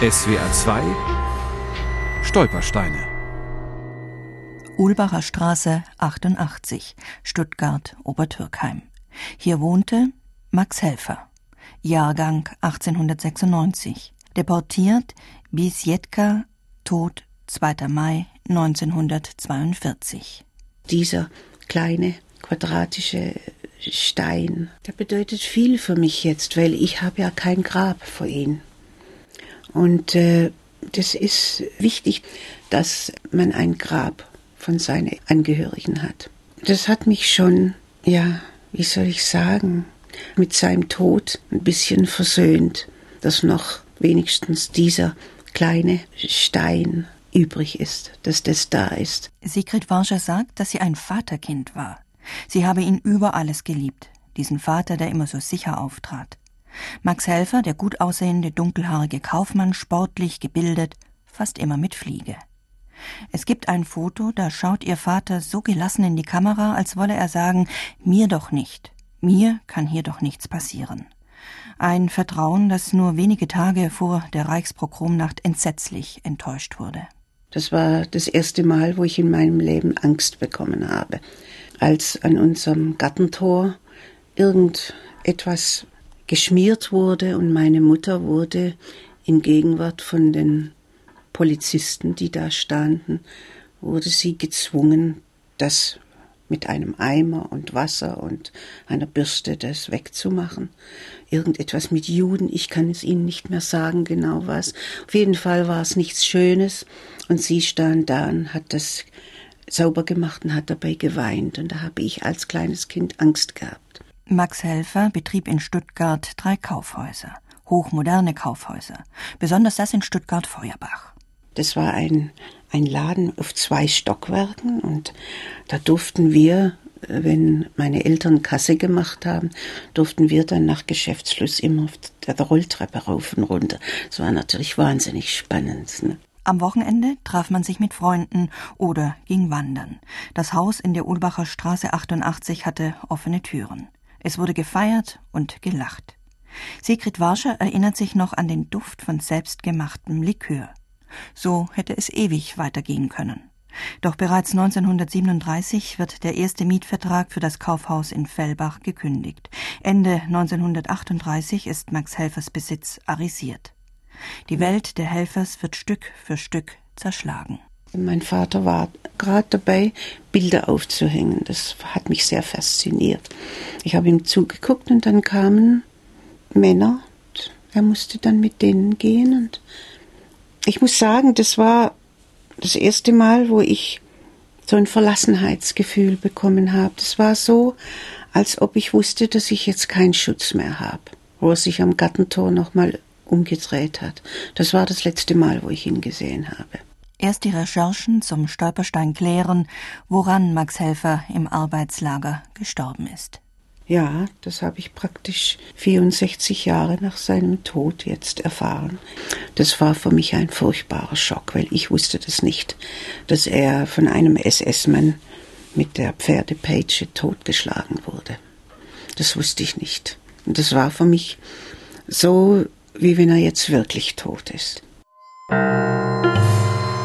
SWR 2 Stolpersteine Ulbacher Straße 88, Stuttgart Obertürkheim. Hier wohnte Max Helfer, Jahrgang 1896, deportiert Biesjetka, Tod 2. Mai 1942. Dieser kleine quadratische Stein, der bedeutet viel für mich jetzt, weil ich habe ja kein Grab vor ihm. Und äh, das ist wichtig, dass man ein Grab von seinen Angehörigen hat. Das hat mich schon, ja, wie soll ich sagen, mit seinem Tod ein bisschen versöhnt, dass noch wenigstens dieser kleine Stein übrig ist, dass das da ist. Sigrid Warscher sagt, dass sie ein Vaterkind war. Sie habe ihn über alles geliebt, diesen Vater, der immer so sicher auftrat. Max Helfer, der gut aussehende, dunkelhaarige Kaufmann, sportlich, gebildet, fast immer mit Fliege. Es gibt ein Foto, da schaut ihr Vater so gelassen in die Kamera, als wolle er sagen, mir doch nicht, mir kann hier doch nichts passieren. Ein Vertrauen, das nur wenige Tage vor der Reichspogromnacht entsetzlich enttäuscht wurde. Das war das erste Mal, wo ich in meinem Leben Angst bekommen habe. Als an unserem Gartentor irgendetwas geschmiert wurde und meine Mutter wurde in Gegenwart von den Polizisten, die da standen, wurde sie gezwungen, das mit einem Eimer und Wasser und einer Bürste das wegzumachen. Irgendetwas mit Juden, ich kann es Ihnen nicht mehr sagen, genau was. Auf jeden Fall war es nichts Schönes und sie stand da und hat das sauber gemacht und hat dabei geweint und da habe ich als kleines Kind Angst gehabt. Max Helfer betrieb in Stuttgart drei Kaufhäuser, hochmoderne Kaufhäuser, besonders das in Stuttgart-Feuerbach. Das war ein, ein Laden auf zwei Stockwerken und da durften wir, wenn meine Eltern Kasse gemacht haben, durften wir dann nach Geschäftsschluss immer auf der Rolltreppe rauf und runter. Das war natürlich wahnsinnig spannend. Ne? Am Wochenende traf man sich mit Freunden oder ging wandern. Das Haus in der Ulbacher Straße 88 hatte offene Türen. Es wurde gefeiert und gelacht. Sigrid Warscher erinnert sich noch an den Duft von selbstgemachtem Likör. So hätte es ewig weitergehen können. Doch bereits 1937 wird der erste Mietvertrag für das Kaufhaus in Fellbach gekündigt. Ende 1938 ist Max Helfers Besitz arisiert. Die Welt der Helfers wird Stück für Stück zerschlagen. Mein Vater war gerade dabei, Bilder aufzuhängen. Das hat mich sehr fasziniert. Ich habe ihm zugeguckt und dann kamen Männer. Er musste dann mit denen gehen und ich muss sagen, das war das erste Mal, wo ich so ein Verlassenheitsgefühl bekommen habe. Das war so, als ob ich wusste, dass ich jetzt keinen Schutz mehr habe. Wo er sich am Gartentor nochmal umgedreht hat. Das war das letzte Mal, wo ich ihn gesehen habe. Erst die Recherchen zum Stolperstein klären, woran Max Helfer im Arbeitslager gestorben ist. Ja, das habe ich praktisch 64 Jahre nach seinem Tod jetzt erfahren. Das war für mich ein furchtbarer Schock, weil ich wusste das nicht, dass er von einem SS-Mann mit der Pferdepeitsche totgeschlagen wurde. Das wusste ich nicht. Und das war für mich so, wie wenn er jetzt wirklich tot ist.